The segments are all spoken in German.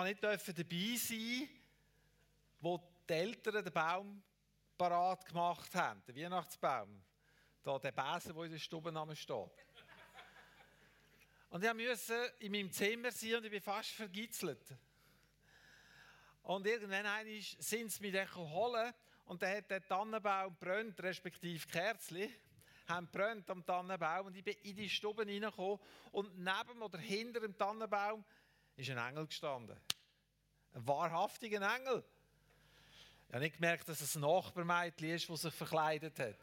kann nicht dabei sein, wo die Eltern den Baum parat gemacht haben, den Weihnachtsbaum. Da der Besen, der in der Stube steht. Und ich musste in meinem Zimmer sein und ich bin fast vergitzelt. Und irgendwann sind sie mich dann holen und dann hat der Tannenbaum brennt, respektive Kerzli, haben brennt am Tannenbaum und ich bin in die Stube reingekommen und neben oder hinter dem Tannenbaum ist ein Engel gestanden. Ein wahrhaftiger Engel. Ich habe nicht gemerkt, dass es ein Nachbarmädchen ist, das sich verkleidet hat.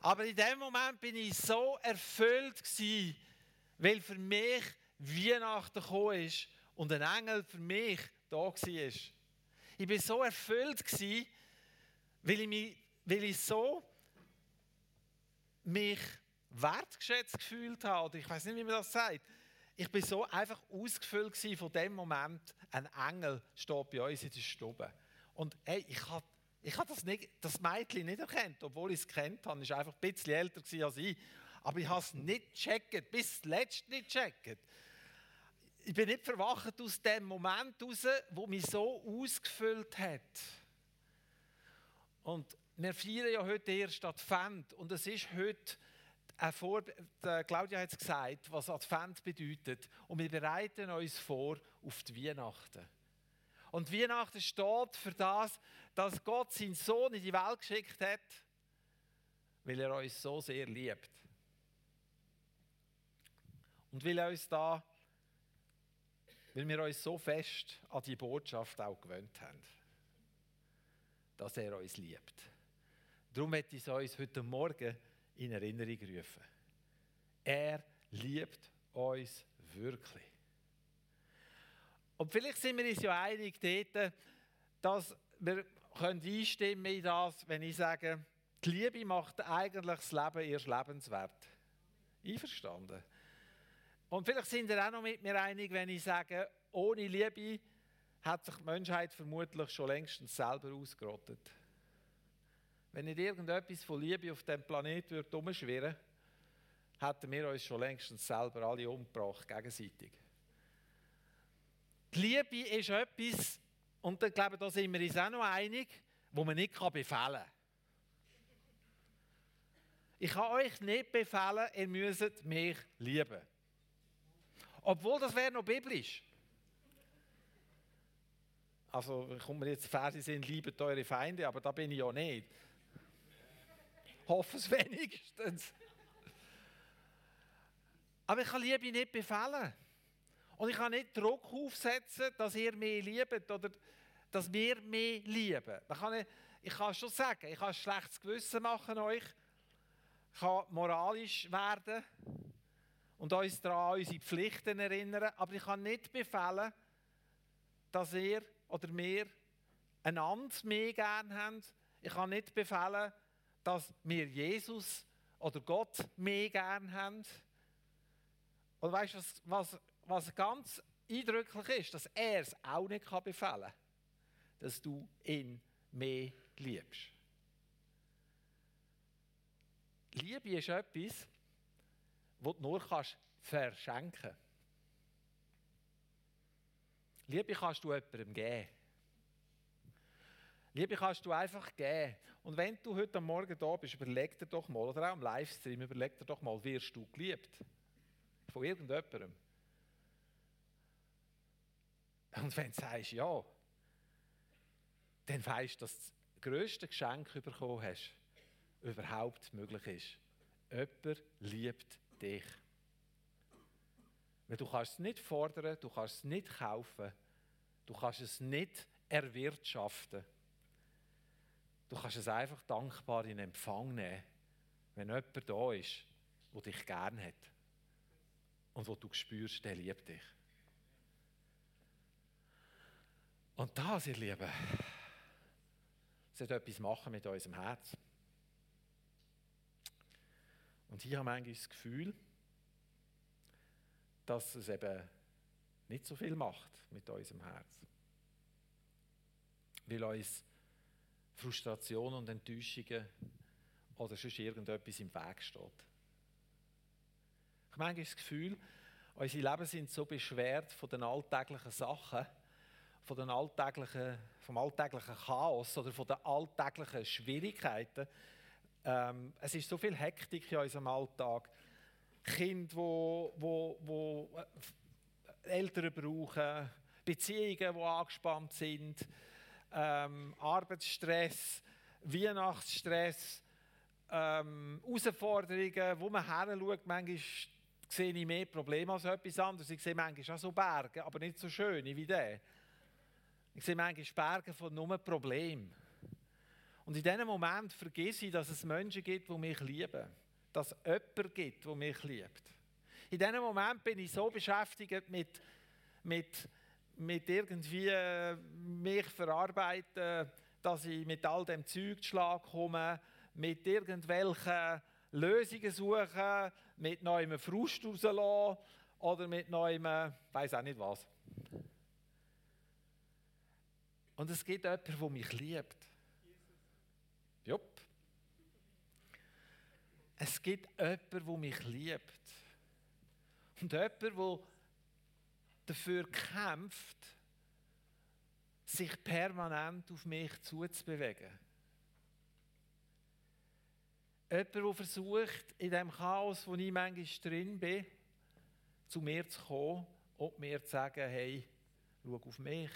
Aber in dem Moment bin ich so erfüllt weil für mich Weihnachten gekommen ist und ein Engel für mich da war. Ich bin so erfüllt weil ich mich, weil ich so mich wertgeschätzt gefühlt habe. Ich weiß nicht, wie man das sagt. Ich bin so einfach ausgefüllt von dem Moment, ein Engel steht bei uns in der Stube. Und hey, ich habe ich hab das, das Mädchen nicht erkannt, obwohl ich es kennt habe. Es war einfach ein bisschen älter als ich. Aber ich habe es nicht gecheckt, bis zuletzt nicht gecheckt. Ich bin nicht verwacht aus dem Moment heraus, wo mich so ausgefüllt hat. Und wir feiern ja heute erst Advent und es ist heute vor, Claudia hat es gesagt, was Advent bedeutet. Und wir bereiten uns vor auf die Weihnachten. Und Weihnachten steht für das, dass Gott seinen Sohn in die Welt geschickt hat, weil er uns so sehr liebt. Und weil, er uns da, weil wir uns so fest an die Botschaft auch gewöhnt haben, dass er uns liebt. Darum ich es uns heute Morgen in Erinnerung rufen. Er liebt uns wirklich. Und vielleicht sind wir uns ja einig dort, dass wir einstimmen in das, wenn ich sage, die Liebe macht eigentlich das Leben erst lebenswert. Einverstanden? Und vielleicht sind wir auch noch mit mir einig, wenn ich sage, ohne Liebe hat sich die Menschheit vermutlich schon längstens selber ausgerottet. Wenn nicht irgendetwas von Liebe auf dem Planeten würde, hätten wir uns schon längstens selber alle umgebracht, gegenseitig. Die Liebe ist etwas, und ich glaube, da sind wir uns auch noch einig, wo man nicht befehlen kann. Ich kann euch nicht befehlen, ihr müsst mich lieben. Obwohl, das wäre noch biblisch. Also, kommt mir jetzt Verse sind, liebet eure Feinde, aber da bin ich ja nicht hoffe es wenigstens. Aber ich kann Liebe nicht befehlen. Und ich kann nicht Druck aufsetzen, dass ihr mehr liebt oder dass wir mehr lieben. kann ich kann schon sagen, ich kann ein schlechtes Gewissen machen euch. Ich kann moralisch werden und uns daran unsere Pflichten erinnern. Aber ich kann nicht befehlen, dass ihr oder wir einander mehr gern haben. Ich kann nicht befehlen, dass wir Jesus oder Gott mehr gern haben. Und weißt du, was, was, ganz eindrücklich ist, dass er es auch nicht kann befehlen kann, dass du ihn mehr liebst. Liebe ist etwas, was du nur kannst verschenken kannst. Liebe kannst du jemandem geben. Liebe kannst du einfach geben. Und wenn du heute Morgen da bist, überleg dir doch mal, oder auch im Livestream, überleg dir doch mal, wirst du geliebt? Von irgendjemandem. Und wenn du sagst ja, dann weißt du, dass das grösste Geschenk bekommen hast, überhaupt möglich ist. Jemand liebt dich. Weil du kannst es nicht fordern, du kannst es nicht kaufen, du kannst es nicht erwirtschaften. Du kannst es einfach dankbar in Empfang nehmen, wenn jemand da ist, der dich gern hat und wo du spürst, der liebt dich. Und das, ihr Lieben, sollte etwas machen mit unserem Herz. Und ich habe manchmal das Gefühl, dass es eben nicht so viel macht mit unserem Herz. Weil uns Frustration und Enttäuschungen oder sonst irgendetwas im Weg steht. Ich habe manchmal das Gefühl, Unsere Leben sind so beschwert von den alltäglichen Sachen, von den alltäglichen, vom alltäglichen Chaos oder von den alltäglichen Schwierigkeiten. Ähm, es ist so viel Hektik in unserem Alltag. Kinder, wo, wo, wo äh, Eltern brauchen, Beziehungen, die angespannt sind, ähm, Arbeitsstress, Weihnachtsstress, ähm, Herausforderungen, wo man her schaut, manchmal sehe ich mehr Probleme als etwas anderes. Ich sehe manchmal auch so Berge, aber nicht so schöne wie der. Ich sehe manchmal Berge von nur Problemen. Und in diesem Moment vergesse ich, dass es Menschen gibt, die mich lieben. Dass es jemanden gibt, der mich liebt. In diesem Moment bin ich so beschäftigt mit, mit, mit irgendwie äh, mich verarbeiten, dass ich mit all dem Zeug Schlag komme, mit irgendwelchen Lösungen suchen, mit neuem Frust rauslassen oder mit neuem, weiß auch nicht was. Und es gibt jemanden, der mich liebt. Jupp. Es gibt jemanden, der mich liebt. Und jemanden, der dafür kämpft, sich permanent auf mich zuzubewegen. Jemand, der versucht, in dem Chaos, wo ich manchmal drin bin, zu mir zu kommen und mir zu sagen, hey, schau auf mich,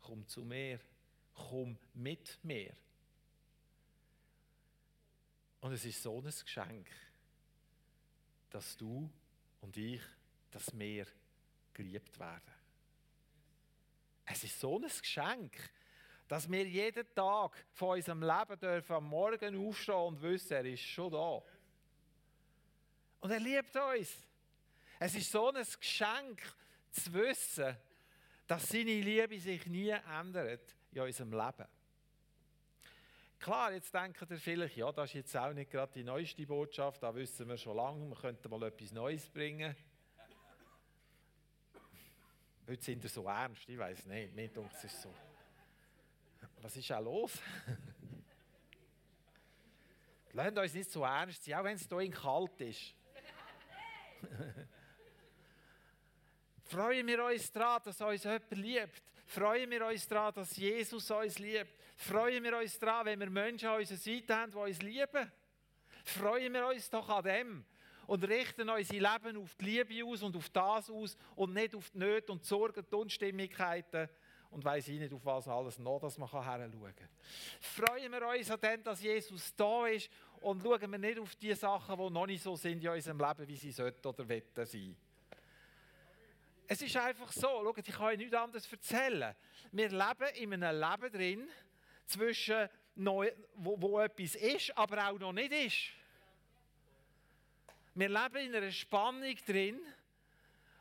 komm zu mir, komm mit mir. Und es ist so ein Geschenk, dass du und ich, dass wir geliebt werden. Es ist so ein Geschenk, dass wir jeden Tag von unserem Leben dürfen am Morgen aufstehen und wissen, er ist schon da. Und er liebt uns. Es ist so ein Geschenk zu wissen, dass seine Liebe sich nie ändert in unserem Leben. Klar, jetzt denkt ihr vielleicht, ja, das ist jetzt auch nicht gerade die neueste Botschaft, da wissen wir schon lange, wir könnten mal etwas Neues bringen. Heute sind wir so ernst, ich weiß nicht, mir denkt es ist so. Was ist auch los? Lasst uns nicht so ernst sein, auch wenn es hier kalt ist. Freuen wir uns daran, dass uns jemand liebt. Freuen wir uns daran, dass Jesus uns liebt. Freuen wir uns daran, wenn wir Menschen an unserer Seite haben, die uns lieben. Freuen wir uns doch an dem und richten unser Leben auf die Liebe aus und auf das aus und nicht auf die Nöte und die Sorgen, die Unstimmigkeiten und weiss ich nicht, auf was alles noch, dass man heranschauen kann. Freuen wir uns an dem, dass Jesus da ist und schauen wir nicht auf die Sachen, die noch nicht so sind in unserem Leben, wie sie sollten oder wetten sein. Es ist einfach so, schaut, ich kann euch nichts anderes erzählen. Wir leben in einem Leben drin, zwischen noch, wo, wo etwas ist, aber auch noch nicht ist. Wir leben in einer Spannung drin,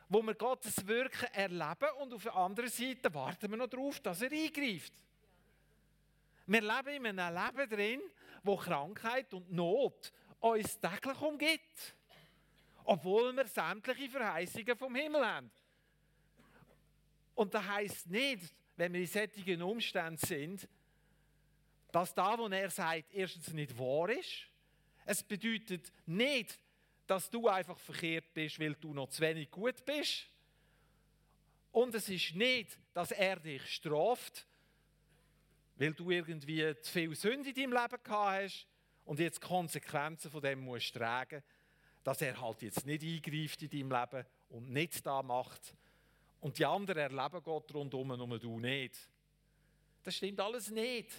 wo wir Gottes Wirken erleben und auf der anderen Seite warten wir noch darauf, dass er eingreift. Wir leben in einem Leben drin, wo Krankheit und Not uns täglich umgibt. Obwohl wir sämtliche Verheißungen vom Himmel haben. Und das heisst nicht, wenn wir in solchen Umständen sind, dass da, wo er sagt, erstens nicht wahr ist. Es bedeutet nicht, dass du einfach verkehrt bist, weil du noch zu wenig gut bist. Und es ist nicht, dass er dich straft, weil du irgendwie zu viel Sünde in deinem Leben gehabt hast und jetzt Konsequenzen von dem musst tragen, dass er halt jetzt nicht eingreift in deinem Leben und nichts da macht. Und die anderen erleben Gott rundum, nur du nicht. Das stimmt alles nicht.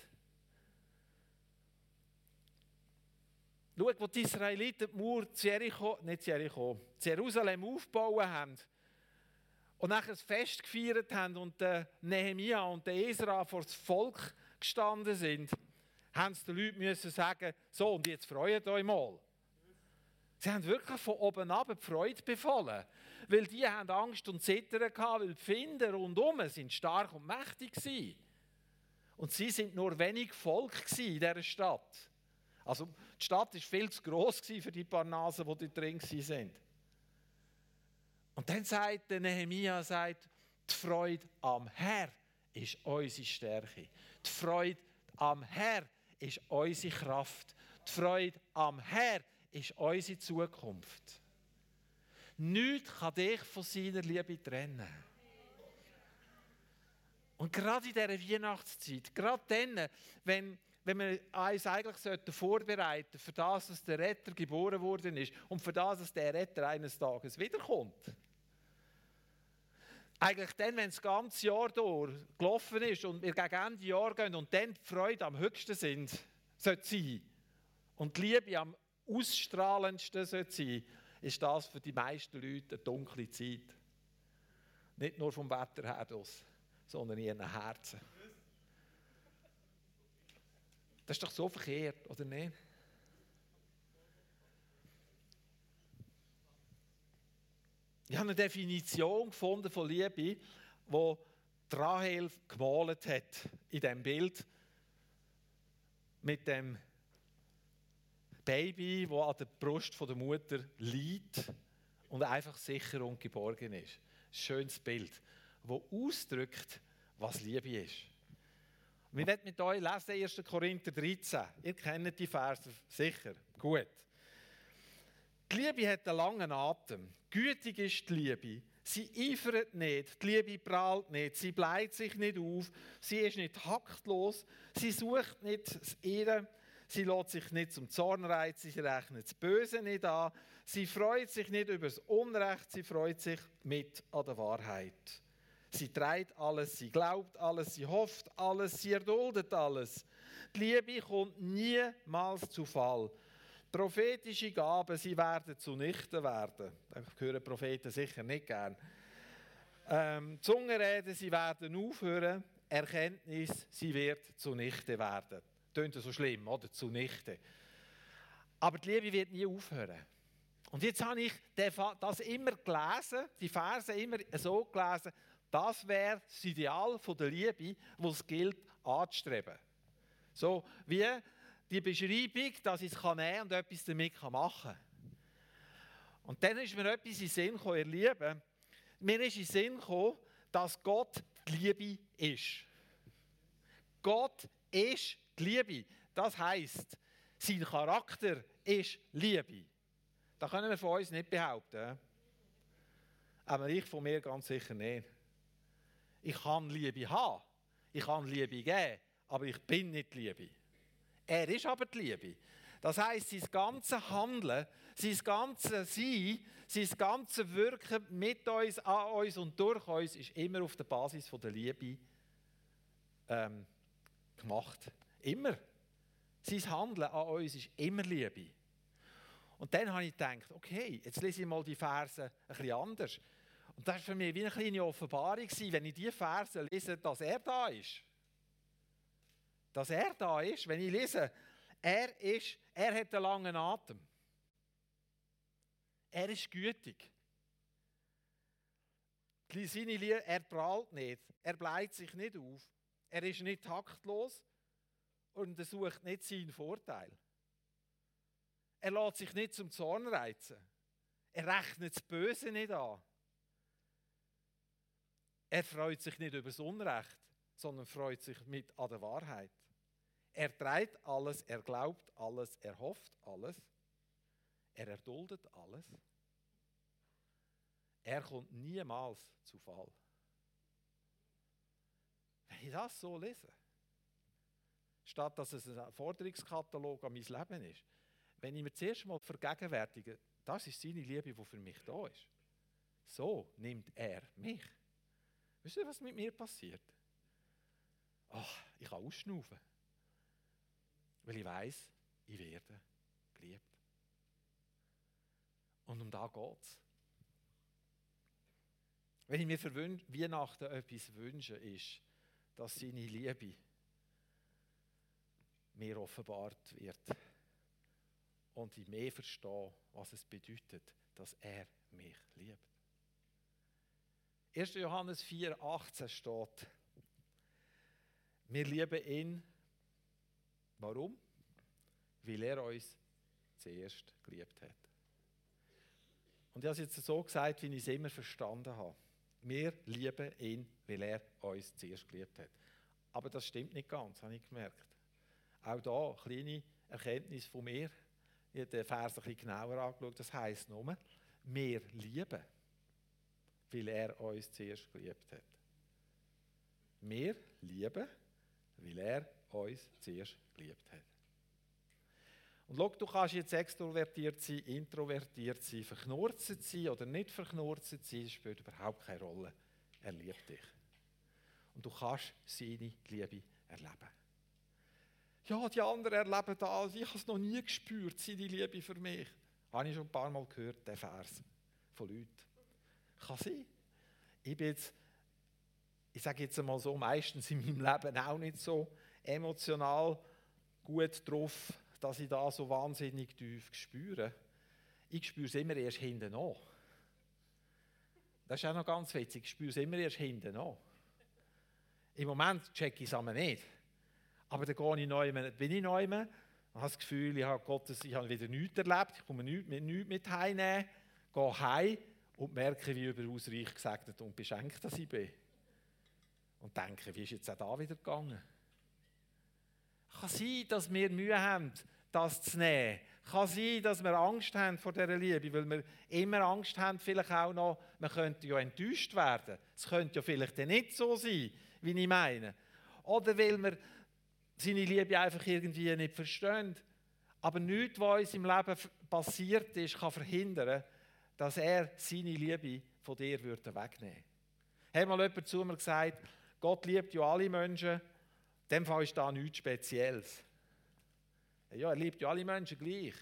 Schau, wo die Israeliten die Mauer Jericho, nicht Jericho, Jerusalem aufgebaut haben und nachher ein Fest gefeiert haben und der Nehemia und der Esra vor das Volk gestanden sind, haben sie den Leuten müssen sagen, so und jetzt freut euch mal. Sie haben wirklich von oben ab die Freude befallen, weil die haben Angst und Zittern gehabt, weil die Finder rundum sind stark und mächtig waren. Und sie sind nur wenig Volk in dieser Stadt. Also die Stadt war viel zu gross für die paar Nasen, die dort drin sind. Und dann sagt der Nehemia, sagt, die Freude am Herr ist unsere Stärke. Die Freude am Herr ist unsere Kraft. Die Freude am Herr ist unsere Zukunft. Nichts kann dich von seiner Liebe trennen. Und gerade in dieser Weihnachtszeit, gerade dann, wenn, wenn wir uns eigentlich vorbereiten für das, dass der Retter geboren worden ist und für das, dass der Retter eines Tages wiederkommt. Eigentlich dann, wenn das ganze Jahr durch gelaufen ist und wir gegen Ende Jahr gehen und dann die Freude am höchsten sind, sollte sein und die Liebe am ausstrahlendsten sollte sein, ist das für die meisten Leute eine dunkle Zeit. Nicht nur vom Wetter her, sondern in ihren Herzen. Das ist doch so verkehrt, oder nicht? Ich habe eine Definition gefunden von Liebe, die Rahel gemalt hat in dem Bild mit dem Baby, das an der Brust der Mutter liegt und einfach sicher und geborgen ist. Ein schönes Bild, das ausdrückt, was Liebe ist. Wir werden mit euch lesen 1. Korinther 13. Ihr kennt die Verse sicher. Gut. Die Liebe hat einen langen Atem. Gütig ist die Liebe. Sie eifert nicht, die Liebe prahlt nicht, sie bleibt sich nicht auf, sie ist nicht haktlos, sie sucht nicht das Ihre, sie lässt sich nicht zum Zorn reizen, sie rechnet das Böse nicht an, sie freut sich nicht über das Unrecht, sie freut sich mit an der Wahrheit. Sie trägt alles, sie glaubt alles, sie hofft alles, sie erduldet alles. Die Liebe kommt niemals zu Fall. Prophetische Gaben, sie werden zunichte werden. Da hören Propheten sicher nicht gern. Ähm, Zungenreden, sie werden aufhören. Erkenntnis, sie wird zunichte werden. Tönt so schlimm, oder? Zunichte. Aber die Liebe wird nie aufhören. Und jetzt habe ich das immer gelesen, die Verse immer so gelesen, das wäre das Ideal der Liebe, das es gilt anzustreben. So wie die Beschreibung, dass ich es nehmen kann und etwas damit machen kann. Und dann ist mir etwas in den Sinn gekommen, ihr Lieben. Mir ist in den Sinn gekommen, dass Gott die Liebe ist. Gott ist die Liebe. Das heisst, sein Charakter ist Liebe. Das können wir von uns nicht behaupten. Aber ich von mir ganz sicher nicht. Ich kann Liebe haben, ich kann Liebe geben, aber ich bin nicht Liebe. Er ist aber die Liebe. Das heißt, sein ganzes Handeln, sein ganzes Sein, sein ganzes Wirken mit uns, an uns und durch uns ist immer auf der Basis der Liebe ähm, gemacht. Immer. Sein Handeln an uns ist immer Liebe. Und dann habe ich gedacht, okay, jetzt lese ich mal die Verse ein bisschen anders. Und das war für mich wie eine kleine Offenbarung, wenn ich diese Verse lese, dass er da ist dass er da ist, wenn ich lese, er, ist, er hat einen langen Atem. Er ist gütig. Seine Liebe, er prahlt nicht, er bleibt sich nicht auf, er ist nicht taktlos und er sucht nicht seinen Vorteil. Er lässt sich nicht zum Zorn reizen. Er rechnet das Böse nicht an. Er freut sich nicht über das Unrecht, sondern freut sich mit an der Wahrheit. Er trägt alles, er glaubt alles, er hofft alles, er erduldet alles. Er kommt niemals zu Fall. Wenn ich das so lese, statt dass es ein Forderungskatalog an mein Leben ist, wenn ich mir zuerst mal vergegenwärtige, das ist seine Liebe, die für mich da ist. So nimmt er mich. Wisst ihr, was mit mir passiert? Ach, ich kann ausschnaufen. Weil ich weiß, ich werde geliebt. Und um da geht es. Wenn ich mir für Weihnachten etwas wünsche, ist, dass seine Liebe mir offenbart wird. Und ich mehr verstehe, was es bedeutet, dass er mich liebt. 1. Johannes 4, 18 steht, wir lieben ihn Warum? Weil er uns zuerst geliebt hat. Und ich habe es jetzt so gesagt, wie ich es immer verstanden habe. Wir lieben ihn, weil er uns zuerst geliebt hat. Aber das stimmt nicht ganz, habe ich gemerkt. Auch da eine kleine Erkenntnis von mir. Ich habe den Vers ein bisschen genauer angeschaut. Das heisst nur, wir lieben, weil er uns zuerst geliebt hat. Wir lieben, weil er uns zuerst geliebt hat. Und schau, du kannst jetzt extrovertiert sein, introvertiert sein, verknurzt sein oder nicht verknurzt sein, das spielt überhaupt keine Rolle. Er liebt dich. Und du kannst seine Liebe erleben. Ja, die anderen erleben das. Ich habe es noch nie gespürt, seine Liebe für mich. Habe ich schon ein paar Mal gehört, den Vers von Leuten. Kann sein. Ich bin jetzt, ich sage jetzt einmal so, meistens in meinem Leben auch nicht so emotional gut drauf, dass ich da so wahnsinnig tief spüre. Ich spüre es immer erst hinten an. Das ist auch noch ganz witzig. Ich spüre es immer erst hinten an. Im Moment checke ich es aber nicht. Aber dann gehe ich neu, bin ich neu, habe das Gefühl, ich habe, Gottes, ich habe wieder nichts erlebt, ich komme nichts mit, nichts mit heimnehmen, gehe heim und merke, wie überaus reich gesegnet und beschenkt dass ich bin. Und denke, wie ist jetzt auch da wieder gegangen? Kann sein, dass wir Mühe haben, das zu nehmen. Kann sein, dass wir Angst haben vor dieser Liebe, weil wir immer Angst haben, vielleicht auch noch, man könnte ja enttäuscht werden. Es könnte ja vielleicht nicht so sein, wie ich meine. Oder weil wir seine Liebe einfach irgendwie nicht verstehen. Aber nichts, was uns im Leben passiert ist, kann verhindern, dass er seine Liebe von dir würde wegnehmen würde. Hat mal jemand zu mir gesagt, Gott liebt ja alle Menschen, in dem Fall ist da nichts Spezielles. Ja, er liebt ja alle Menschen gleich.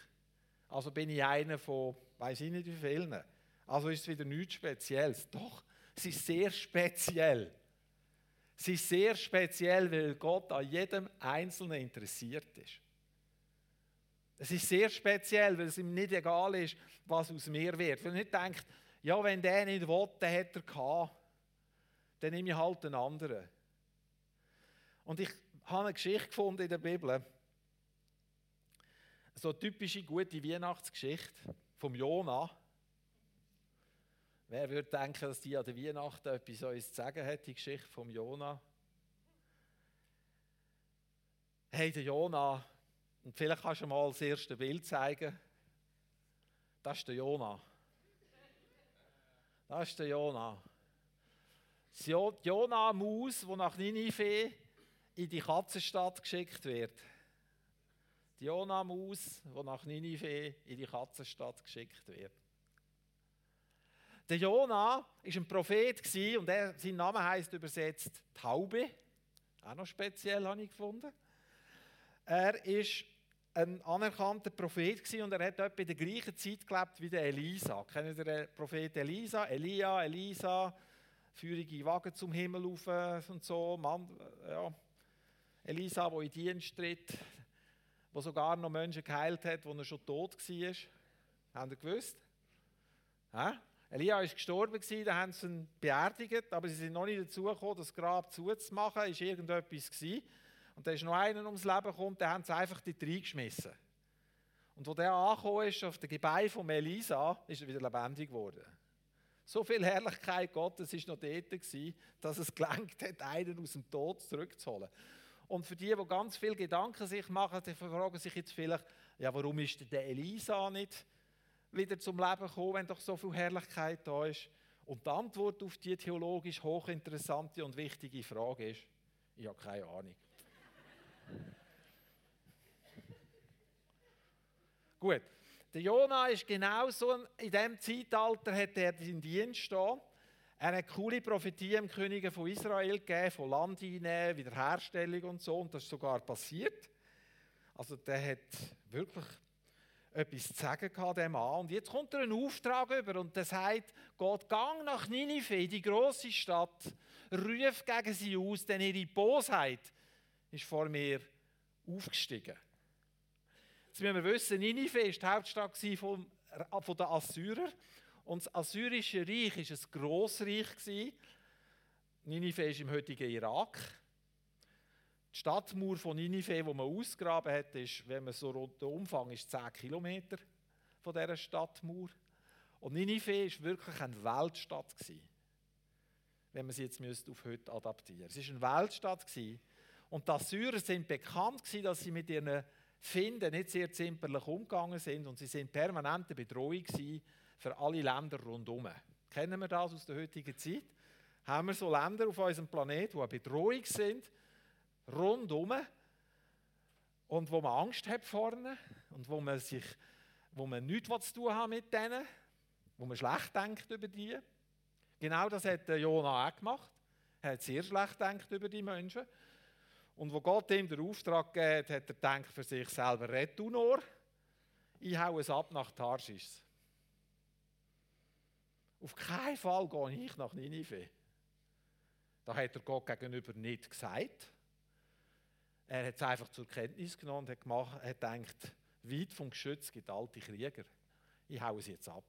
Also bin ich einer von, weiß ich nicht wie vielen. Also ist es wieder nichts Spezielles. Doch, es ist sehr speziell. Es ist sehr speziell, weil Gott an jedem Einzelnen interessiert ist. Es ist sehr speziell, weil es ihm nicht egal ist, was aus mir wird. Weil er nicht denkt, ja, wenn der nicht dann hat er gehabt. Dann nehme ich halt einen anderen. Und ich habe eine Geschichte gefunden in der Bibel. So eine typische gute Weihnachtsgeschichte vom Jonah. Wer würde denken, dass die an der Weihnachten etwas uns zu sagen hat, die Geschichte vom Jona? Hey, der Jona, und vielleicht kannst du mal das erste Bild zeigen. Das ist der Jona. Das ist der Jona. Die Jona-Maus, die nach Ninive in die Katzenstadt geschickt wird. Die Jona-Maus, die nach Ninive in die Katzenstadt geschickt wird. Der Jona ist ein Prophet und er, sein Name heißt übersetzt Taube. Auch noch speziell habe ich gefunden. Er ist ein anerkannter Prophet und er hat etwa in der gleichen Zeit gelebt wie der Elisa. Kennen Sie den Prophet Elisa? Elia, Elisa, feurige Wagen zum Himmel rauf und so. Mann, ja. Elisa, der in Dienst tritt, der sogar noch Menschen geheilt hat, wo er schon tot war. Habt ihr gewusst? Hä? Elia ist gestorben, da haben sie ihn beerdigt, aber sie sind noch nicht dazu gekommen, das Grab zuzumachen. Es war irgendetwas. Gewesen. Und da ist noch einer ums Leben gekommen, den haben sie einfach dort reingeschmissen. Und wo der angekommen ist, auf dem Gebein von Elisa, ist er wieder lebendig geworden. So viel Herrlichkeit Gottes ist noch dort gewesen, dass es gelangt hat, einen aus dem Tod zurückzuholen. Und für die, die ganz viel Gedanken sich machen, die fragen sich jetzt vielleicht, ja, warum ist der Elisa nicht wieder zum Leben kommen, wenn doch so viel Herrlichkeit da ist? Und die Antwort auf die theologisch hochinteressante und wichtige Frage ist, ich habe keine Ahnung. Gut, der Jona ist genau so, in diesem Zeitalter hat er seinen Dienst da. Er hat coole Prophetien im Könige von Israel gegeben, von Land einnehmen, Wiederherstellung und so, und das ist sogar passiert. Also der hat wirklich etwas zu sagen gehabt, dem Mann. Und jetzt kommt er einen Auftrag über und der sagt, Gott, gang nach Ninive, die große Stadt, ruf gegen sie aus, denn ihre Bosheit ist vor mir aufgestiegen. Jetzt müssen wir wissen, Ninive war die Hauptstadt von, den Assyrern und das Assyrische Reich war ein Grossreich. Ninive ist im heutigen Irak. Die Stadtmauer von Ninive, die man ausgraben hat, ist, wenn man so rund den Umfang ist, 10 Kilometer von dieser Stadtmauer. Und Ninive war wirklich eine Weltstadt. Wenn man sie jetzt auf heute adaptieren müsste. Es war eine Weltstadt. Und die Assyrer sind bekannt, gewesen, dass sie mit ihren Finden nicht sehr zimperlich umgegangen sind und sie sind permanente Bedrohung für alle Länder rundherum. Kennen wir das aus der heutigen Zeit? Haben wir so Länder auf unserem Planeten, die eine Bedrohung sind, rundherum, und wo man Angst hat vorne und wo man sich, wo man nichts zu tun hat mit denen, wo man schlecht denkt über die. Genau das hat Jona auch gemacht. Er hat sehr schlecht gedacht über die Menschen. Und wo Gott ihm den Auftrag gegeben hat, hat er für sich selber, red du nur, ich hau es ab nach Tarsis. Auf keinen Fall gehe ich nach Ninive. Da hat er Gott gegenüber nicht gesagt. Er hat es einfach zur Kenntnis genommen und hat, gemacht, hat gedacht, weit vom Geschütz gibt alte Krieger. Ich hau es jetzt ab.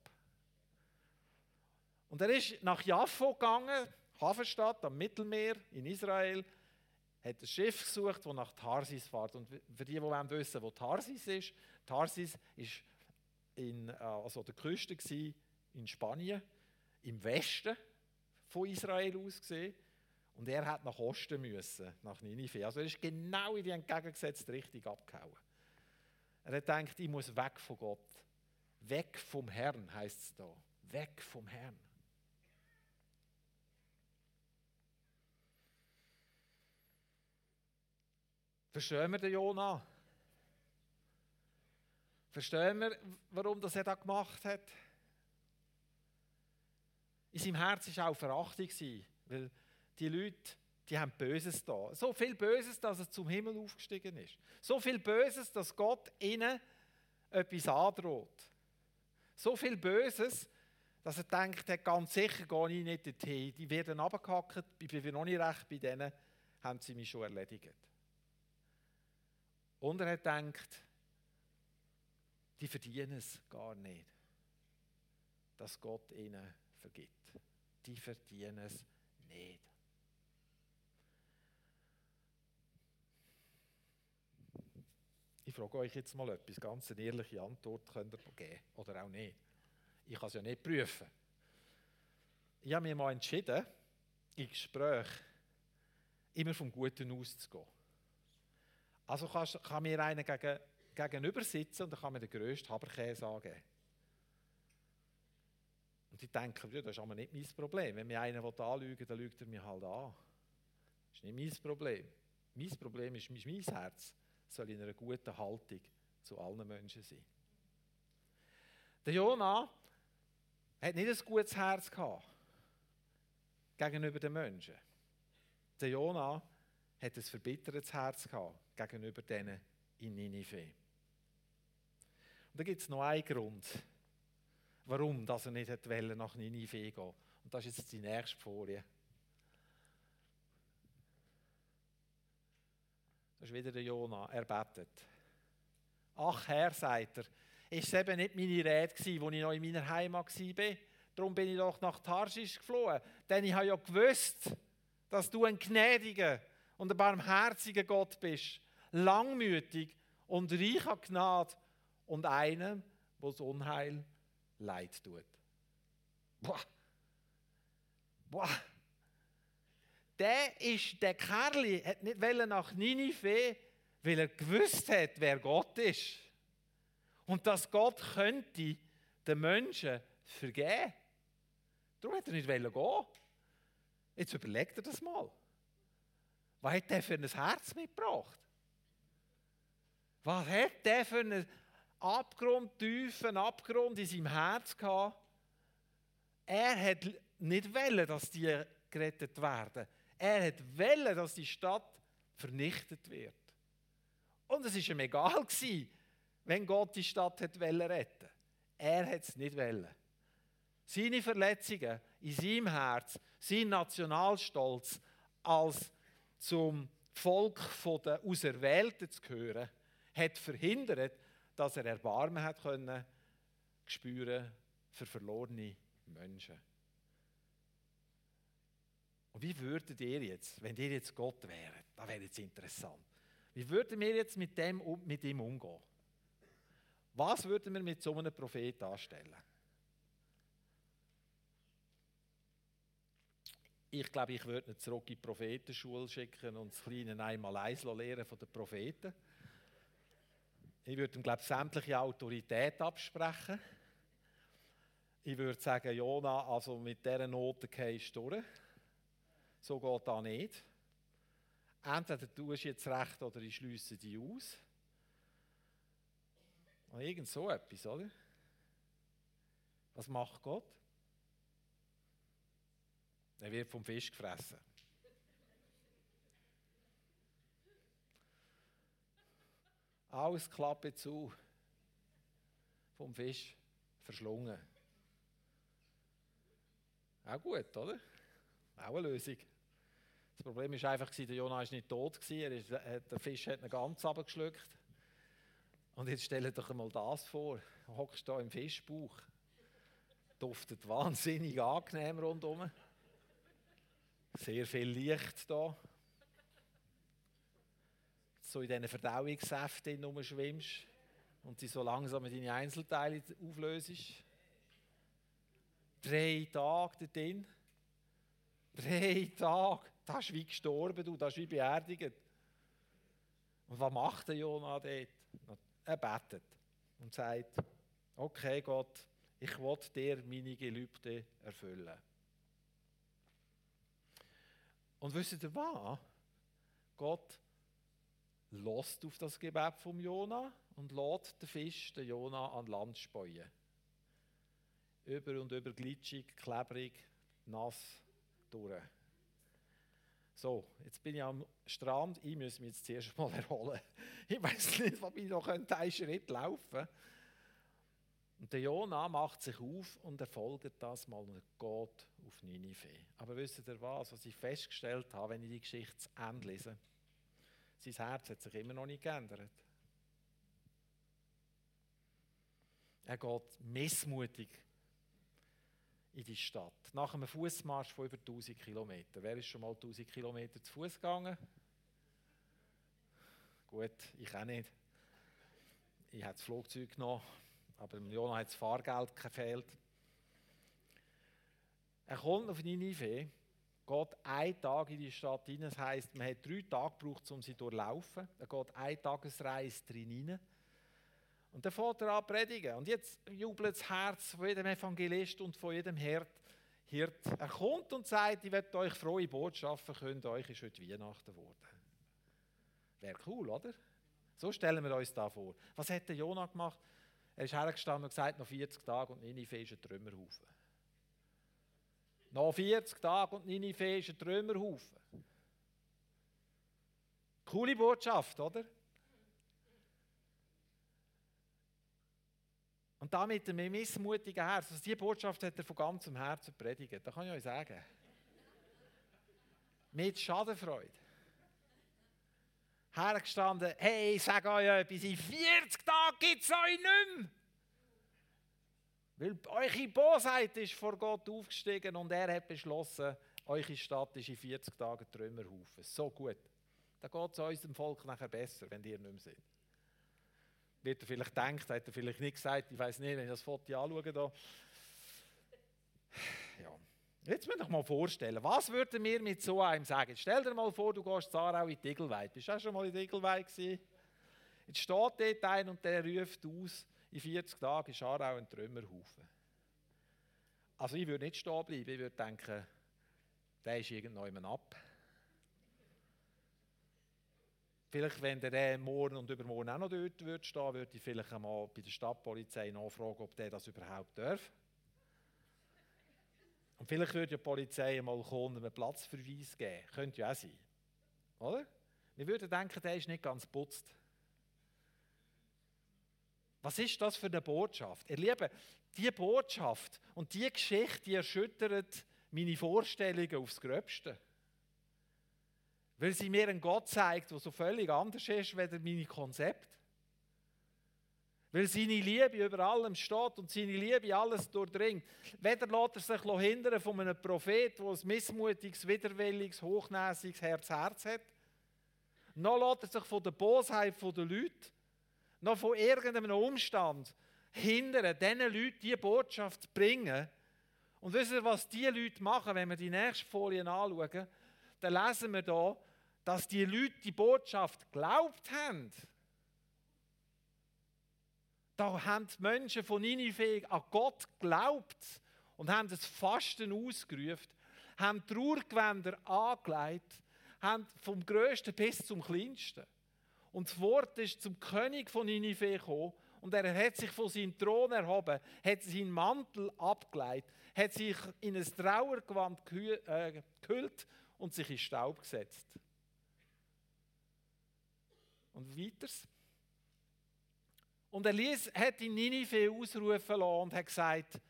Und er ist nach Jaffo gegangen, Hafenstadt am Mittelmeer in Israel, hat ein Schiff gesucht, das nach Tarsis fährt. Und für die, die wissen, wo Tarsis ist, Tarsis in, äh, also der Küste in Spanien, im Westen von Israel aus gesehen. Und er hat nach Osten müssen, nach Ninive. Also er ist genau in die entgegengesetzte Richtung abgehauen. Er hat gedacht, ich muss weg von Gott. Weg vom Herrn heißt es da. Weg vom Herrn. Verstehen wir den Jona? Verstehen wir, warum das er das gemacht hat? In seinem Herz war auch Verachtung, weil die Leute, die haben Böses da. So viel Böses, dass er zum Himmel aufgestiegen ist. So viel Böses, dass Gott ihnen etwas androht. So viel Böses, dass er denkt, ganz sicher gehe ich nicht dorthin. Die werden abgehackt, ich bin noch nicht recht bei denen, haben sie mich schon erledigt. Und er hat gedacht, die verdienen es gar nicht, dass Gott ihnen vergibt. Die verdienen es nicht. Ich frage euch jetzt mal etwas, ganz eine ehrliche Antwort könnt ihr geben oder auch nicht. Ich kann es ja nicht prüfen. Ich habe mir mal entschieden, in Gesprächen immer vom Guten auszugehen. Also kann, kann mir einer gegen, gegenüber sitzen und dann kann mir den grössten Haberkäse angeben. Und ich denke, ja, das ist aber nicht mein Problem. Wenn mir einer anlügen dann lügt er mich halt an. Das ist nicht mein Problem. Mein Problem ist, mein Herz soll in einer guten Haltung zu allen Menschen sein. Der Jona hat nicht ein gutes Herz gehabt gegenüber den Menschen. Der Jona hat ein verbittertes Herz gehabt gegenüber denen in Ninive. Und da gibt es noch einen Grund, warum dass er nicht nach Ninive gehen Und das ist jetzt die nächste Folie. Das ist wieder der Jona. Er betet. Ach Herr, sagt er, ist es eben nicht meine Rede gewesen, als ich noch in meiner Heimat war. Darum bin ich doch nach Tarschisch geflohen. Denn ich habe ja gewusst, dass du ein gnädiger und ein barmherziger Gott bist, langmütig und reich an Gnade und einem, wo das Unheil leid tut. Boah. Boah. Der ist, der Kerl hat nicht nach Ninive, weil er gewusst hat, wer Gott ist. Und dass Gott könnte den Menschen vergeben. Darum hat er nicht gehen. Jetzt überlegt er das mal. Was hat der für ein Herz mitgebracht? Was hat der für einen abgrundtiefen Abgrund in seinem Herz gehabt? Er hat nicht wollen, dass die gerettet werden. Er hat wollen, dass die Stadt vernichtet wird. Und es war ihm egal, wenn Gott die Stadt hat retten. Er hat es nicht wollen. Seine Verletzungen in seinem Herz, sein Nationalstolz als zum Volk der Auserwählten zu gehören, hat verhindert, dass er Erbarmen hat können spüren für verlorene Menschen. Und wie würdet ihr jetzt, wenn ihr jetzt Gott wäret, das wäre jetzt interessant, wie würden wir jetzt mit, dem, mit ihm umgehen? Was würden wir mit so einem Prophet anstellen? Ich glaube, ich würde ihn zurück in die Prophetenschule schicken und das kleine einmal eins lehren von den Propheten. Ich würde ihm, glaube ich, sämtliche Autorität absprechen. Ich würde sagen, Jona, also mit dieser Note gehst du durch. So geht das nicht. Entweder tust du jetzt recht oder ich schließe dich aus. Und irgend so etwas, oder? Was macht Gott? Er wird vom Fisch gefressen. Alles klappt zu. Vom Fisch verschlungen. Auch gut, oder? Auch eine Lösung. Das Problem war einfach, der Jonah war nicht tot. Ist, der Fisch hat ihn ganz abgeschluckt. Und jetzt stell dir doch einmal das vor. Du hockst da im Fischbauch. Duftet wahnsinnig angenehm rundherum. Sehr viel Licht da. So in diesen Verdauungssäften rumschwimmst und sie so langsam in deine Einzelteile auflöst. Drei Tage dort drin. Drei Tage. Das ist wie gestorben, du, das ist wie beerdigt. Und was macht der Jonah dort? Er betet und sagt, okay Gott, ich will dir meine Gelübde erfüllen. Und wisst ihr was? Gott lost auf das Gebet vom Jona und lässt den Fisch, den Jona, an Land speuen. Über und über glitschig, klebrig, nass durch. So, jetzt bin ich am Strand, ich muss mich jetzt zuerst mal erholen. Ich weiß nicht, ob ich noch einen Schritt laufen könnte. Und der Jona macht sich auf und er folgt das mal und geht auf Ninive. Aber wisst ihr was, was ich festgestellt habe, wenn ich die Geschichte zu Ende lese? Sein Herz hat sich immer noch nicht geändert. Er geht missmutig in die Stadt. Nach einem Fußmarsch von über 1000 Kilometern. Wer ist schon mal 1000 Kilometer zu Fuß gegangen? Gut, ich auch nicht. Ich habe das Flugzeug genommen, aber im Jona hat das Fahrgeld gefehlt. Er kommt auf Ninive, geht einen Tag in die Stadt rein. Das heisst, man hat drei Tage gebraucht, um sie durchlaufen. Er geht eine Tagesreise drin rein. Und dann fährt er an predigen. Und jetzt jubelt das Herz von jedem Evangelist und von jedem. Hirt. Er kommt und sagt, ich werde euch frohe Botschaften können, euch ist heute Weihnachten geworden. Wäre cool, oder? So stellen wir uns da vor. Was hat der Jonah gemacht? Er ist hergestanden und gesagt, noch 40 Tage und Ninive ist ein Trümmerhaufen. Noch 40 Tage und Ninive ist ein Trümmerhaufen. Coole Botschaft, oder? Und damit mit einem missmutigen Herz, also diese Botschaft hat er von ganzem Herzen predigt, das kann ich euch sagen. Mit Schadenfreude. Hergestanden, hey, ich sage euch etwas, in 40 Tagen gibt es euch nicht mehr. Weil eure Bosheit ist vor Gott aufgestiegen und er hat beschlossen, eure Stadt ist in 40 Tagen Trümmerhaufen. So gut. Da geht es unserem Volk nachher besser, wenn ihr nicht mehr seid wird er vielleicht denkt, hat er vielleicht nicht gesagt, ich weiß nicht, wenn ich das Foto anschaue da. Ja. Jetzt müsst ihr mal vorstellen, was würden wir mit so einem sagen? Stell dir mal vor, du gehst Zarau in Digelweid. Bist du auch schon mal in Digelweid gewesen? Jetzt steht dort ein und der ruft aus, in 40 Tagen ist Aarau ein Trümmerhaufen. Also ich würde nicht stehen bleiben, ich würde denken, der ist irgendwann ab. Vielleicht, wenn der morgen und übermorgen auch noch dort wird stehen, würde ich vielleicht einmal bei der Stadtpolizei nachfragen, ob der das überhaupt darf. Und vielleicht würde die Polizei einmal kommen einen Platzverweis geben. Könnte ja auch sein. Oder? Wir würden denken, der ist nicht ganz putzt. Was ist das für eine Botschaft? Ihr Lieben, diese Botschaft und diese Geschichte, die erschüttert meine Vorstellungen aufs Gröbste. Weil sie mir einen Gott zeigt, der so völlig anders ist als meine Konzept. Weil seine Liebe über allem steht und seine Liebe alles durchdringt. Weder lässt er sich hindern von einem Prophet, der ein missmutiges, widerwilliges, hochnäsiges Herz-Herz hat. Noch lässt er sich von der Bosheit der Leute, noch von irgendeinem Umstand hindern, diesen Leuten diese Botschaft zu bringen. Und wisst ihr, was diese Leute machen, wenn wir die nächste Folie anschauen? Dann lesen wir hier, dass die Leute die Botschaft glaubt haben. Da haben die Menschen von Ninive an Gott geglaubt und haben das Fasten ausgerufen, haben Trauergewänder angelegt, haben vom Größten bis zum Kleinsten. Und das Wort ist zum König von Ninive gekommen und er hat sich von seinem Thron erhoben, hat seinen Mantel abgelegt, hat sich in ein Trauergewand äh, gehüllt und sich in Staub gesetzt. Und weiters. Und er ließ, hat in Ninive ausrufen lassen und hat gesagt,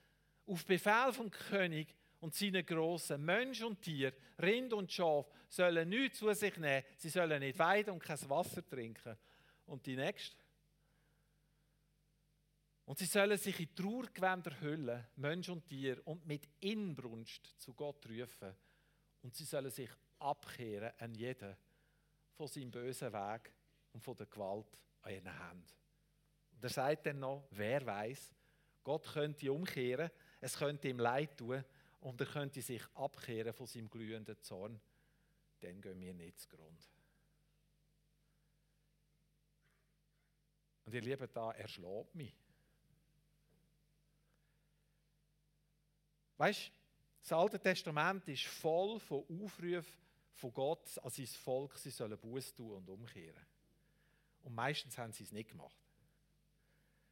auf Befehl vom König und seinen Grossen, Mensch und Tier, Rind und Schaf, sollen nichts zu sich nehmen, sie sollen nicht weiden und kein Wasser trinken. Und die nächste. Und sie sollen sich in Trauergewänder hüllen, Mensch und Tier, und mit Inbrunst zu Gott rufen. Und sie sollen sich abkehren an jeden von seinem bösen Weg und von der Gewalt an ihren Händen. Und er sagt dann noch, wer weiß, Gott könnte umkehren, es könnte ihm leid tun und er könnte sich abkehren von seinem glühenden Zorn. Dann gehen wir nicht zugrunde. Und ihr Lieben, da, er mich. Weißt du, das Alte Testament ist voll von Aufrufen von Gott an sein Volk, sie sollen Buß tun und umkehren. Und meistens haben sie es nicht gemacht.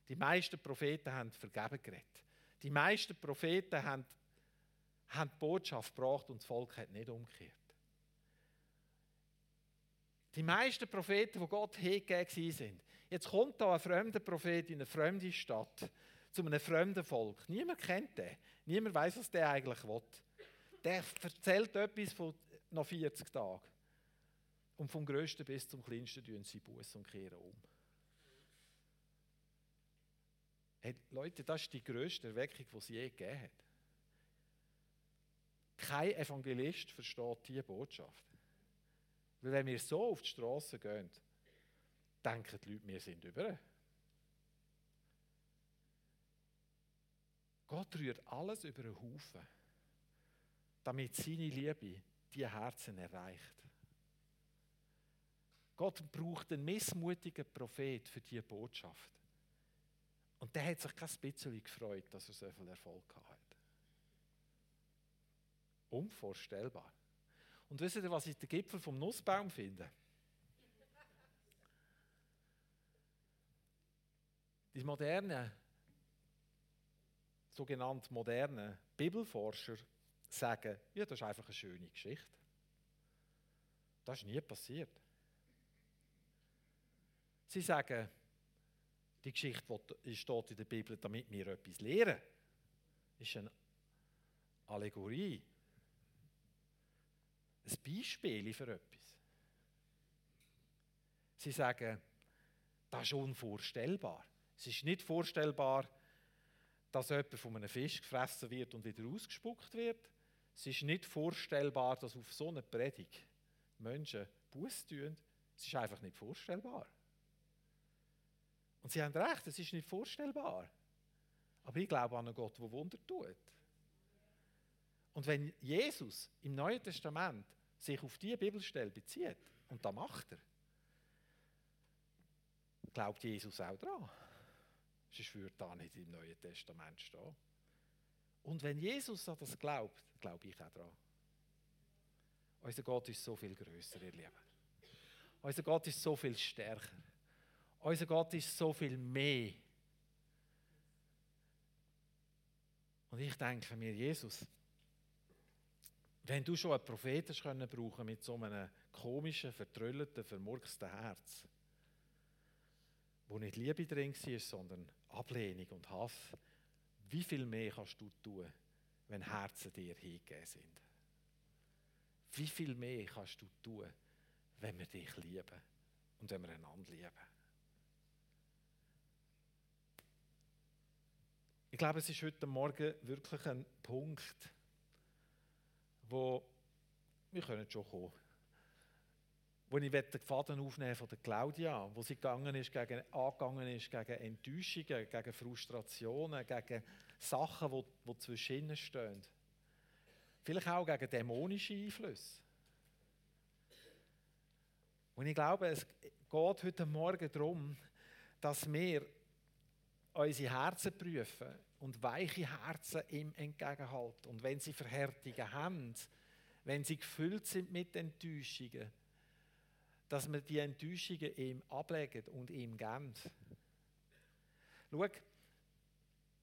Die meisten Propheten haben vergeben geredet. Die meisten Propheten haben, haben die Botschaft gebracht und das Volk hat nicht umgekehrt. Die meisten Propheten, die Gott hingegeben sind. Jetzt kommt da ein fremder Prophet in eine fremde Stadt zu einem fremden Volk. Niemand kennt den. Niemand weiß, was der eigentlich will. Der erzählt etwas von noch 40 Tagen. Und vom Größten bis zum Kleinsten tun sie Buß und kehren um. Hey, Leute, das ist die größte Erweckung, die es je gegeben hat. Kein Evangelist versteht diese Botschaft. Weil wenn wir so auf die Straße gehen, denken die Leute, wir sind über. Gott rührt alles über den Haufen, damit seine Liebe die Herzen erreicht. Gott braucht einen missmutigen Prophet für diese Botschaft. Und der hat sich kein bisschen gefreut, dass er so viel Erfolg hat. Unvorstellbar. Und wisst ihr, was ich den Gipfel vom Nussbaum finde? Die modernen sogenannten modernen Bibelforscher sagen, ja, das ist einfach eine schöne Geschichte. Das ist nie passiert. Sie sagen, die Geschichte die steht in der Bibel, damit wir etwas lernen. ist eine Allegorie. Ein Beispiel für etwas. Sie sagen, das ist unvorstellbar. Es ist nicht vorstellbar, dass jemand von einem Fisch gefressen wird und wieder ausgespuckt wird. Es ist nicht vorstellbar, dass auf so eine Predigt Menschen Buß tun. Es ist einfach nicht vorstellbar. Und sie haben recht, es ist nicht vorstellbar. Aber ich glaube an einen Gott, der Wunder tut. Und wenn Jesus im Neuen Testament sich auf diese Bibelstelle bezieht, und das macht er, glaubt Jesus auch daran. Sonst würde da nicht im Neuen Testament stehen. Und wenn Jesus an das glaubt, glaube ich auch daran. Unser Gott ist so viel größer, ihr Lieben. Unser Gott ist so viel stärker. Unser Gott ist so viel mehr. Und ich denke mir, Jesus, wenn du schon einen Propheten können brauchen mit so einem komischen, vertrüllten, vermurksten Herz, wo nicht Liebe drin war, sondern Ablehnung und Hass, wie viel mehr kannst du tun, wenn Herzen dir hingegeben sind? Wie viel mehr kannst du tun, wenn wir dich lieben und wenn wir einander lieben? Ich glaube, es ist heute Morgen wirklich ein Punkt, wo wir können schon kommen wo ich den Faden aufnehmen von der Claudia, wo sie gegangen ist gegen, angegangen ist gegen Enttäuschungen, gegen Frustrationen, gegen Sachen, die, die zwischen ihnen stehen. Vielleicht auch gegen dämonische Einflüsse. Und ich glaube, es geht heute Morgen darum, dass wir unsere Herzen prüfen und weiche Herzen ihm entgegenhalten. Und wenn sie Verhärtungen haben, wenn sie gefüllt sind mit Enttäuschungen, dass wir die Enttäuschungen ihm ablegen und ihm geben. Schau,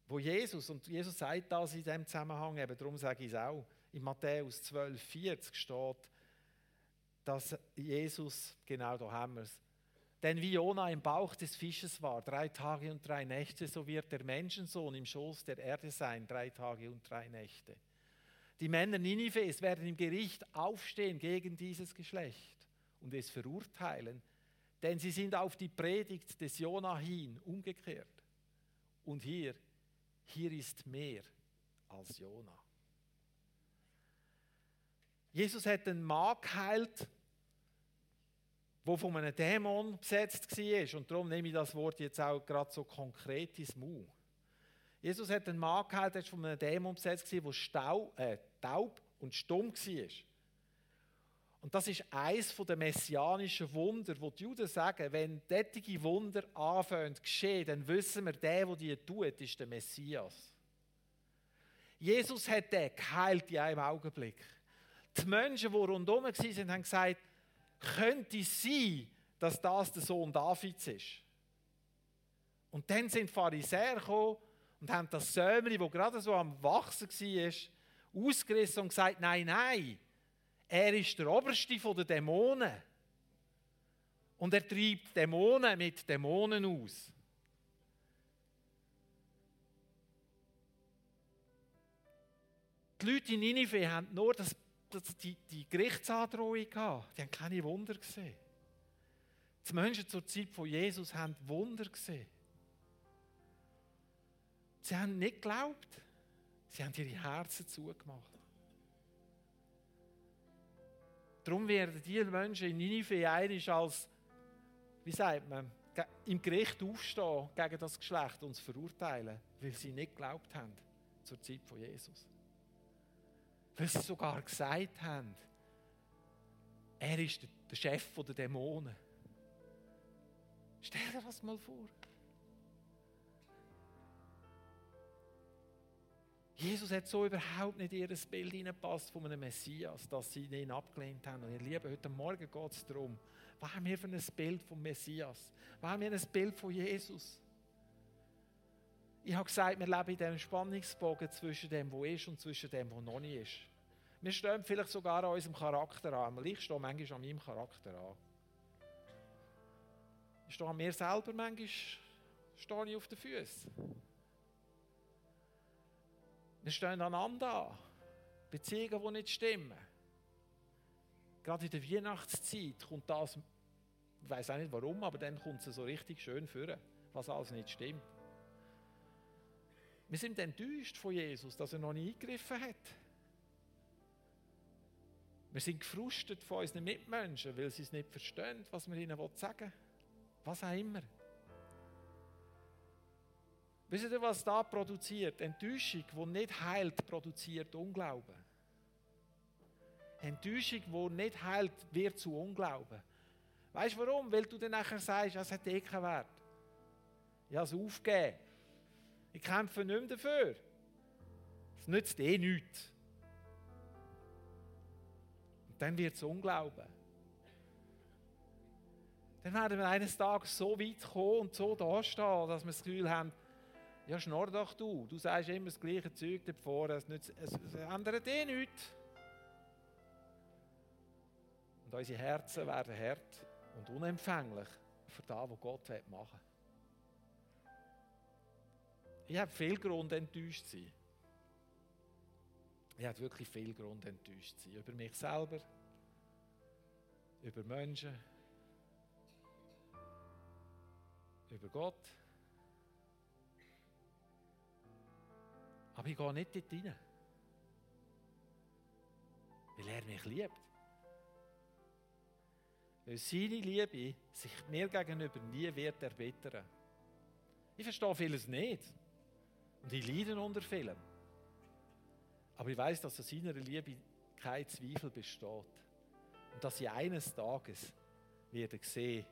wo Jesus, und Jesus sagt das in diesem Zusammenhang, eben darum sage ich es auch, in Matthäus 12, 40 steht, dass Jesus, genau da haben wir es, denn wie Jona im Bauch des Fisches war, drei Tage und drei Nächte, so wird der Menschensohn im Schoß der Erde sein, drei Tage und drei Nächte. Die Männer Ninives werden im Gericht aufstehen gegen dieses Geschlecht und es verurteilen, denn sie sind auf die Predigt des Jona hin umgekehrt. Und hier, hier ist mehr als Jona. Jesus hat einen Mann geheilt, der von einem Dämon besetzt war. Und darum nehme ich das Wort jetzt auch gerade so konkret ins Mund. Jesus hat einen Mann geheilt, der von einem Dämon besetzt war, der stau, äh, taub und stumm war. Und das ist eines der messianischen Wunder, wo die Juden sagen, wenn solche Wunder anfangen geschehen, dann wissen wir, der, der die tut, ist der Messias. Jesus hat den geheilt in einem Augenblick. Die Menschen, die rundherum waren, haben gesagt, könnte es sein, dass das der Sohn Davids ist. Und dann sind die Pharisäer gekommen und haben das Sömli, das gerade so am Wachsen war, ausgerissen und gesagt, nein, nein, er ist der Oberste der Dämonen. Und er treibt Dämonen mit Dämonen aus. Die Leute in Ninive haben nur das die, die Gerichtsandrohung gehabt. Die haben keine Wunder gesehen. Die Menschen zur Zeit von Jesus haben Wunder gesehen. Sie haben nicht geglaubt. Sie haben ihre Herzen zugemacht. Darum werden die Menschen in Ninive einig als, wie sagt man, im Gericht aufstehen gegen das Geschlecht und es verurteilen, weil sie nicht geglaubt haben zur Zeit von Jesus weil sie sogar gesagt haben, er ist der Chef der Dämonen. Stell dir das mal vor. Jesus hat so überhaupt nicht in ihr Bild hineingepasst von einem Messias, dass sie ihn abgelehnt haben. Und ihr Lieben, heute Morgen geht es darum, was haben wir für ein Bild vom Messias? Was haben wir ein Bild von Jesus? Ich habe gesagt, wir leben in diesem Spannungsbogen zwischen dem, was ist und zwischen dem, was noch nicht ist. Wir stehen vielleicht sogar an unserem Charakter an. Ich stehe manchmal an meinem Charakter an. Ich stehe an mir selber, manchmal stehe ich auf den Füßen. Wir stehen aneinander an. Beziehungen, die nicht stimmen. Gerade in der Weihnachtszeit kommt das, ich weiß auch nicht warum, aber dann kommt es so richtig schön vor, was alles nicht stimmt. Wir sind enttäuscht von Jesus, dass er noch nie eingegriffen hat. Wir sind gefrustet von unseren Mitmenschen, weil sie es nicht verstehen, was wir ihnen sagen wollen. Was auch immer. Wisst ihr, was da produziert? Enttäuschung, die nicht heilt, produziert Unglauben. Enttäuschung, die nicht heilt, wird zu Unglauben. Weißt du warum? Weil du dann nachher sagst, es hat eh keinen Wert. Ich habe es aufgegeben. Ich kämpfe nicht mehr dafür. Es nützt eh nichts. Und dann wird es Unglauben. Dann werden wir eines Tages so weit kommen und so dastehen, dass wir das Gefühl haben, ja, schnurr doch du. Du sagst immer das gleiche Zeug davor, es, nicht, es, es ändert eh nichts. Und unsere Herzen werden hart und unempfänglich für das, was Gott machen will. Ich habe viel Grund, enttäuscht zu sein. Ich hatte wirklich viel Grund, enttäuscht zu sein. Über mich selber, über Menschen, über Gott. Aber ich gehe nicht dort rein. Weil er mich liebt. Weil seine Liebe sich mir gegenüber nie wird erbittern. Ich verstehe vieles nicht. Und ich leide unter vielem. Aber ich weiß, dass aus seiner Liebe kein Zweifel besteht. Und dass ich eines Tages werde sehen,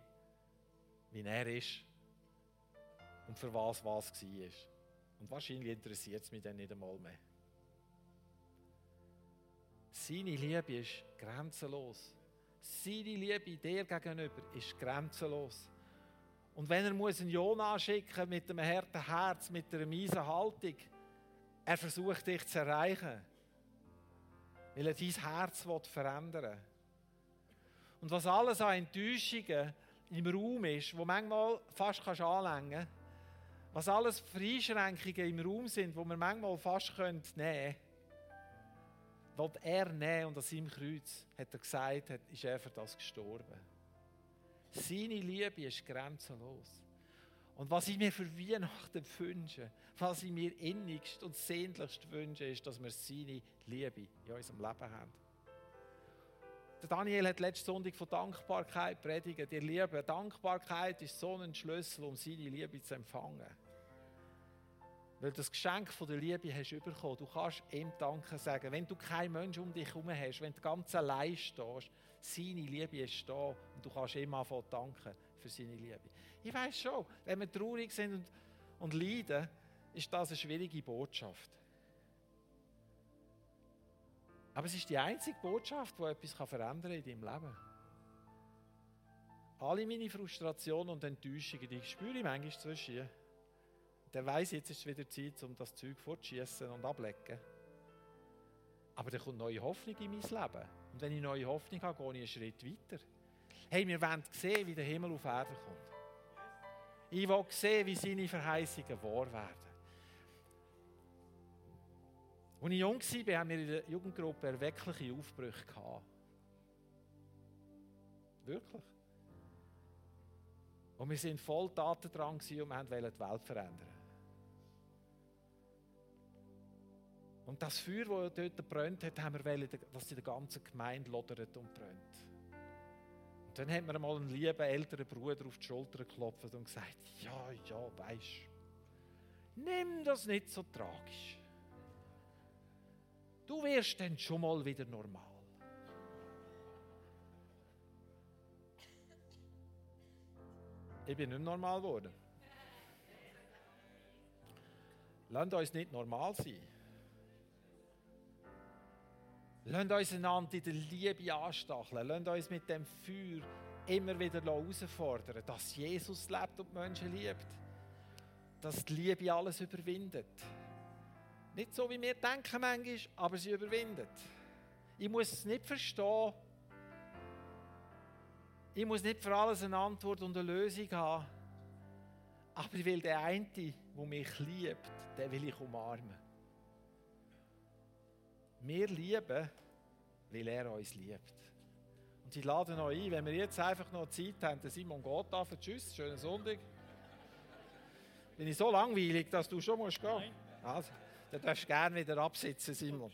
wie er ist und für was was war. Und wahrscheinlich interessiert es mich dann nicht einmal mehr. Seine Liebe ist grenzenlos. Seine Liebe dir gegenüber ist grenzenlos. Und wenn er muss einen Jona schicken mit einem harten Herz, mit einer miesen Haltung, er versucht dich zu erreichen, weil er dein Herz verändern will. Und was alles an Enttäuschungen im Raum ist, wo manchmal fast kannst anlängen was alles für Einschränkungen im Raum sind, wo man manchmal fast nehmen könnte, wollte er nehmen und an seinem Kreuz, hat er gesagt, ist er für das gestorben. Seine Liebe ist grenzenlos. Und was ich mir für Weihnachten wünsche, was ich mir innigst und sehnlichst wünsche, ist, dass wir seine Liebe in unserem Leben haben. Der Daniel hat letzten Sonntag von Dankbarkeit predigt. Ihr Liebe, Dankbarkeit ist so ein Schlüssel, um seine Liebe zu empfangen. Weil das Geschenk von der Liebe hast du bekommen. Du kannst ihm Danke sagen. Wenn du keinen Menschen um dich herum hast, wenn du ganz allein stehst, seine Liebe ist da und du kannst ihm anfangen danken für seine Liebe. Ich weiß schon, wenn wir traurig sind und, und leiden, ist das eine schwierige Botschaft. Aber es ist die einzige Botschaft, die etwas verändern kann in deinem Leben. Alle meine Frustrationen und Enttäuschungen, die spüre ich manchmal zwischen dann weiss jetzt ist wieder Zeit, um das Zeug fortzuschießen und ablecken. Aber dann kommt neue Hoffnung in mein Leben. Und wenn ich neue Hoffnung habe, gehe ich einen Schritt weiter. Hey, wir wollen sehen, wie der Himmel auf Erden kommt. Ich will sehen, wie seine Verheißungen wahr werden. Als ich jung war, haben wir in der Jugendgruppe erweckliche Aufbrüche gehabt. Wirklich. Und wir waren voll Taten dran und wollten die Welt verändern. Und das Feuer, das dort brennt hat, haben wir wollen, in der ganzen Gemeinde lodert und brennt. Und dann hat mir einmal einen lieben älteren Bruder auf die Schulter geklopft und gesagt, ja, ja, weisst nimm das nicht so tragisch. Du wirst dann schon mal wieder normal. Ich bin nicht normal geworden. Lasst uns nicht normal sein. Lasst uns einander in der Liebe anstacheln. Lasst uns mit dem Feuer immer wieder herausfordern, dass Jesus lebt und die Menschen liebt. Dass die Liebe alles überwindet. Nicht so, wie wir denken manchmal, aber sie überwindet. Ich muss es nicht verstehen. Ich muss nicht für alles eine Antwort und eine Lösung haben. Aber ich will den einen, der mich liebt, den will ich umarmen. Wir lieben, weil er uns liebt. Und ich lade noch ein, wenn wir jetzt einfach noch Zeit haben, der Simon da für Tschüss, schönen Sonntag. Bin ich so langweilig, dass du schon musst gehen? Nein. Also, dann darfst du gerne wieder absitzen, Simon.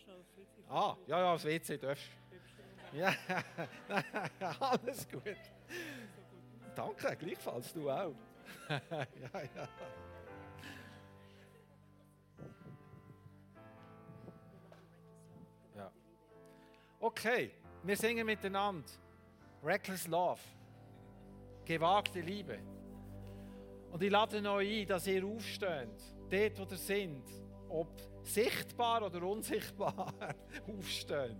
Ah, ja, ja, das WC darfst. Ja, alles gut. Danke, gleichfalls du auch. ja, ja. Okay, wir singen miteinander. Reckless Love. Gewagte Liebe. Und ich lade euch ein, dass ihr aufsteht, dort wo ihr seid, ob sichtbar oder unsichtbar, aufsteht.